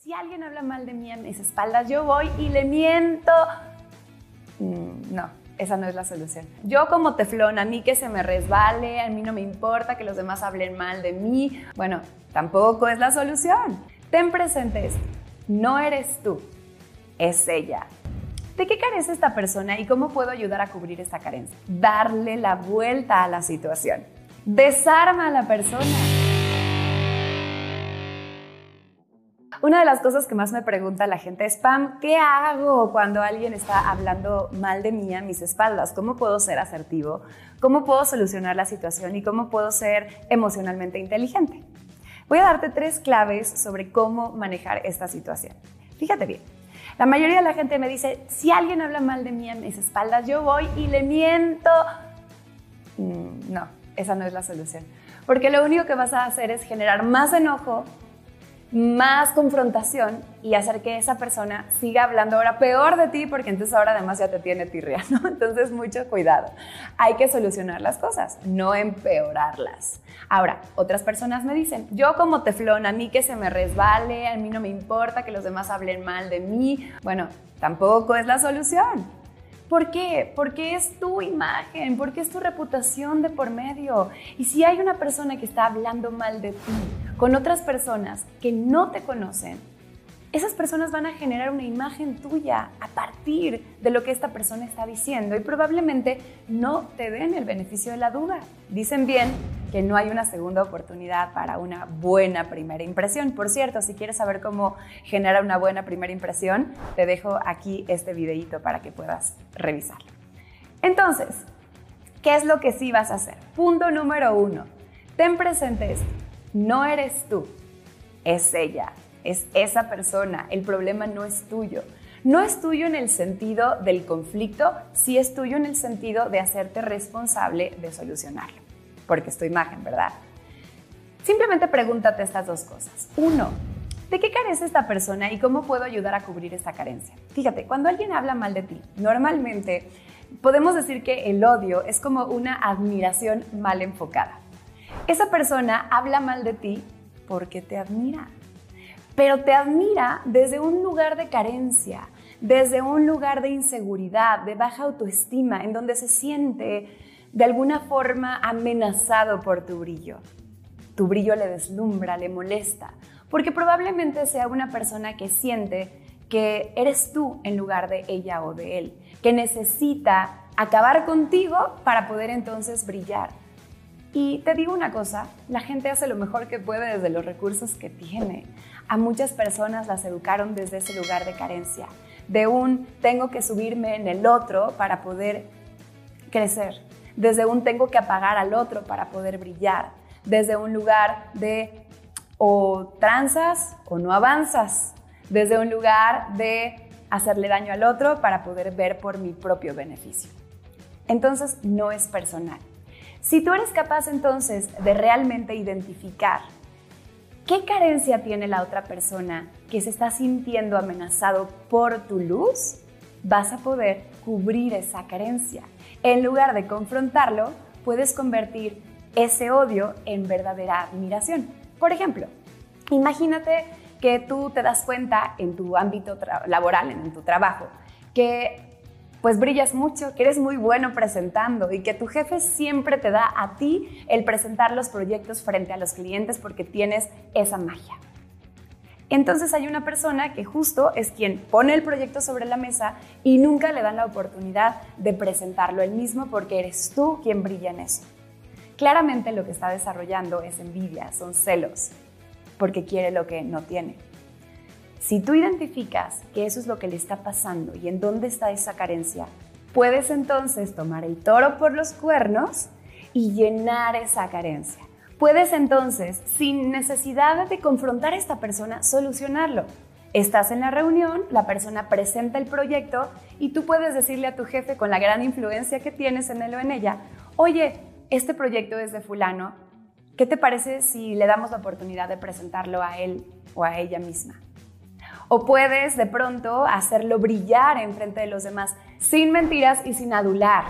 Si alguien habla mal de mí a mis espaldas, yo voy y le miento. Mm, no, esa no es la solución. Yo como teflón, a mí que se me resbale, a mí no me importa que los demás hablen mal de mí. Bueno, tampoco es la solución. Ten presente esto. No eres tú, es ella. ¿De qué carece esta persona y cómo puedo ayudar a cubrir esta carencia? Darle la vuelta a la situación. Desarma a la persona. Una de las cosas que más me pregunta la gente es, Pam, ¿qué hago cuando alguien está hablando mal de mí a mis espaldas? ¿Cómo puedo ser asertivo? ¿Cómo puedo solucionar la situación? ¿Y cómo puedo ser emocionalmente inteligente? Voy a darte tres claves sobre cómo manejar esta situación. Fíjate bien. La mayoría de la gente me dice, si alguien habla mal de mí a mis espaldas, yo voy y le miento. Mm, no, esa no es la solución. Porque lo único que vas a hacer es generar más enojo más confrontación y hacer que esa persona siga hablando ahora peor de ti porque entonces ahora además ya te tiene tirria, ¿no? Entonces mucho cuidado. Hay que solucionar las cosas, no empeorarlas. Ahora, otras personas me dicen, yo como teflón, a mí que se me resbale, a mí no me importa que los demás hablen mal de mí. Bueno, tampoco es la solución. ¿Por qué? Porque es tu imagen, porque es tu reputación de por medio. Y si hay una persona que está hablando mal de ti con otras personas que no te conocen, esas personas van a generar una imagen tuya a partir de lo que esta persona está diciendo y probablemente no te den el beneficio de la duda. Dicen bien que no hay una segunda oportunidad para una buena primera impresión. Por cierto, si quieres saber cómo generar una buena primera impresión, te dejo aquí este videito para que puedas revisarlo. Entonces, ¿qué es lo que sí vas a hacer? Punto número uno, ten presente esto. No eres tú, es ella es esa persona, el problema no es tuyo. No es tuyo en el sentido del conflicto, sí es tuyo en el sentido de hacerte responsable de solucionarlo, porque es tu imagen, ¿verdad? Simplemente pregúntate estas dos cosas. Uno, ¿de qué carece esta persona y cómo puedo ayudar a cubrir esta carencia? Fíjate, cuando alguien habla mal de ti, normalmente podemos decir que el odio es como una admiración mal enfocada. Esa persona habla mal de ti porque te admira, pero te admira desde un lugar de carencia, desde un lugar de inseguridad, de baja autoestima, en donde se siente de alguna forma amenazado por tu brillo. Tu brillo le deslumbra, le molesta, porque probablemente sea una persona que siente que eres tú en lugar de ella o de él, que necesita acabar contigo para poder entonces brillar. Y te digo una cosa, la gente hace lo mejor que puede desde los recursos que tiene. A muchas personas las educaron desde ese lugar de carencia, de un tengo que subirme en el otro para poder crecer, desde un tengo que apagar al otro para poder brillar, desde un lugar de o tranzas o no avanzas, desde un lugar de hacerle daño al otro para poder ver por mi propio beneficio. Entonces no es personal. Si tú eres capaz entonces de realmente identificar ¿Qué carencia tiene la otra persona que se está sintiendo amenazado por tu luz? Vas a poder cubrir esa carencia. En lugar de confrontarlo, puedes convertir ese odio en verdadera admiración. Por ejemplo, imagínate que tú te das cuenta en tu ámbito laboral, en tu trabajo, que pues brillas mucho, que eres muy bueno presentando y que tu jefe siempre te da a ti el presentar los proyectos frente a los clientes porque tienes esa magia. Entonces hay una persona que justo es quien pone el proyecto sobre la mesa y nunca le dan la oportunidad de presentarlo él mismo porque eres tú quien brilla en eso. Claramente lo que está desarrollando es envidia, son celos, porque quiere lo que no tiene. Si tú identificas que eso es lo que le está pasando y en dónde está esa carencia, puedes entonces tomar el toro por los cuernos y llenar esa carencia. Puedes entonces, sin necesidad de confrontar a esta persona, solucionarlo. Estás en la reunión, la persona presenta el proyecto y tú puedes decirle a tu jefe con la gran influencia que tienes en él o en ella, oye, este proyecto es de fulano, ¿qué te parece si le damos la oportunidad de presentarlo a él o a ella misma? O puedes de pronto hacerlo brillar en frente de los demás, sin mentiras y sin adular.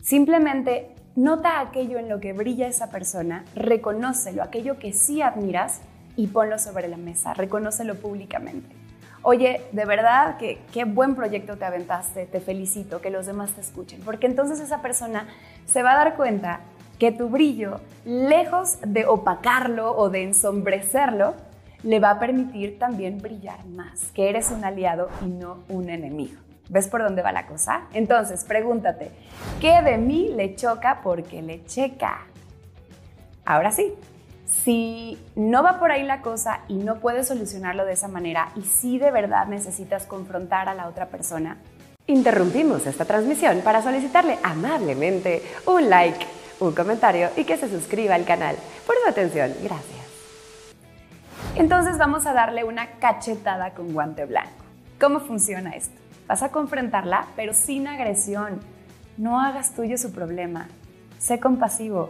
Simplemente nota aquello en lo que brilla esa persona, reconócelo, aquello que sí admiras y ponlo sobre la mesa, reconócelo públicamente. Oye, de verdad que qué buen proyecto te aventaste, te felicito, que los demás te escuchen, porque entonces esa persona se va a dar cuenta que tu brillo, lejos de opacarlo o de ensombrecerlo, le va a permitir también brillar más, que eres un aliado y no un enemigo. ¿Ves por dónde va la cosa? Entonces, pregúntate, ¿qué de mí le choca porque le checa? Ahora sí, si no va por ahí la cosa y no puedes solucionarlo de esa manera y si de verdad necesitas confrontar a la otra persona, interrumpimos esta transmisión para solicitarle amablemente un like, un comentario y que se suscriba al canal. Por su atención, gracias. Entonces vamos a darle una cachetada con guante blanco. ¿Cómo funciona esto? Vas a confrontarla, pero sin agresión. No hagas tuyo su problema. Sé compasivo.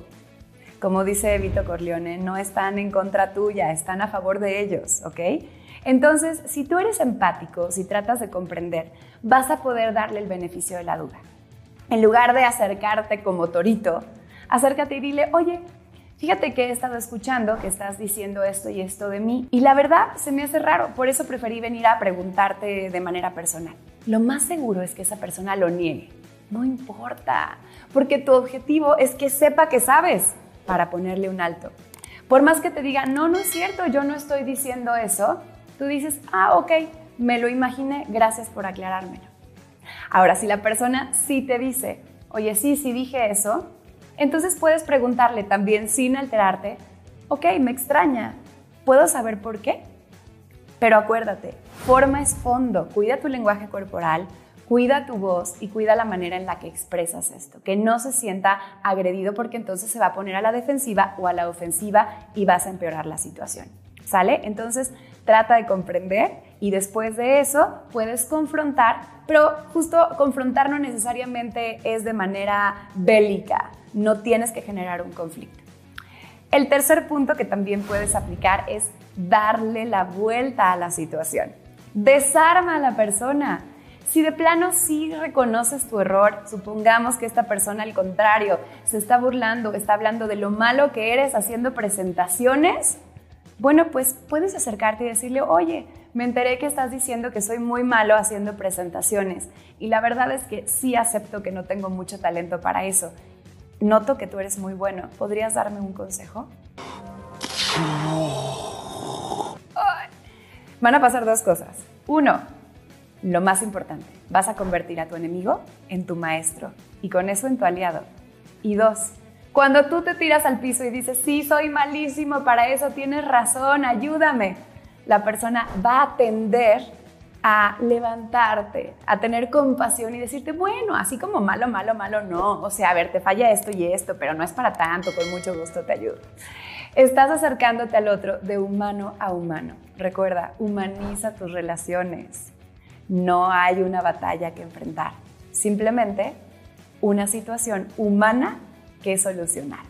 Como dice Vito Corleone, no están en contra tuya, están a favor de ellos, ¿ok? Entonces, si tú eres empático, si tratas de comprender, vas a poder darle el beneficio de la duda. En lugar de acercarte como torito, acércate y dile, oye, fíjate que he estado escuchando que estás diciendo esto y esto de mí y la verdad se me hace raro, por eso preferí venir a preguntarte de manera personal. Lo más seguro es que esa persona lo niegue. No importa, porque tu objetivo es que sepa que sabes para ponerle un alto. Por más que te diga, no, no es cierto, yo no estoy diciendo eso, tú dices, ah, ok, me lo imaginé, gracias por aclarármelo. Ahora, si la persona sí te dice, oye, sí, sí dije eso, entonces puedes preguntarle también sin alterarte, ok, me extraña, ¿puedo saber por qué? Pero acuérdate, forma es fondo, cuida tu lenguaje corporal, cuida tu voz y cuida la manera en la que expresas esto, que no se sienta agredido porque entonces se va a poner a la defensiva o a la ofensiva y vas a empeorar la situación. ¿Sale? Entonces trata de comprender y después de eso puedes confrontar, pero justo confrontar no necesariamente es de manera bélica, no tienes que generar un conflicto. El tercer punto que también puedes aplicar es darle la vuelta a la situación. Desarma a la persona. Si de plano sí reconoces tu error, supongamos que esta persona al contrario se está burlando, está hablando de lo malo que eres haciendo presentaciones, bueno, pues puedes acercarte y decirle, oye, me enteré que estás diciendo que soy muy malo haciendo presentaciones y la verdad es que sí acepto que no tengo mucho talento para eso noto que tú eres muy bueno. ¿Podrías darme un consejo? Van a pasar dos cosas. Uno, lo más importante, vas a convertir a tu enemigo en tu maestro y con eso en tu aliado. Y dos, cuando tú te tiras al piso y dices, sí, soy malísimo para eso, tienes razón, ayúdame, la persona va a atender a levantarte, a tener compasión y decirte, bueno, así como malo, malo, malo, no. O sea, a ver, te falla esto y esto, pero no es para tanto, con mucho gusto te ayudo. Estás acercándote al otro de humano a humano. Recuerda, humaniza tus relaciones. No hay una batalla que enfrentar, simplemente una situación humana que solucionar.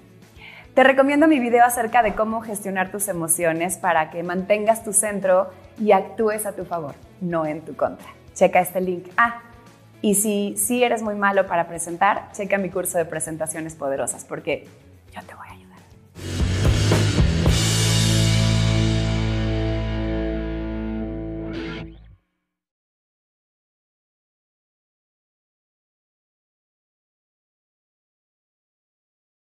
Te recomiendo mi video acerca de cómo gestionar tus emociones para que mantengas tu centro y actúes a tu favor no en tu contra. Checa este link. Ah, y si, si eres muy malo para presentar, checa mi curso de presentaciones poderosas porque yo te voy a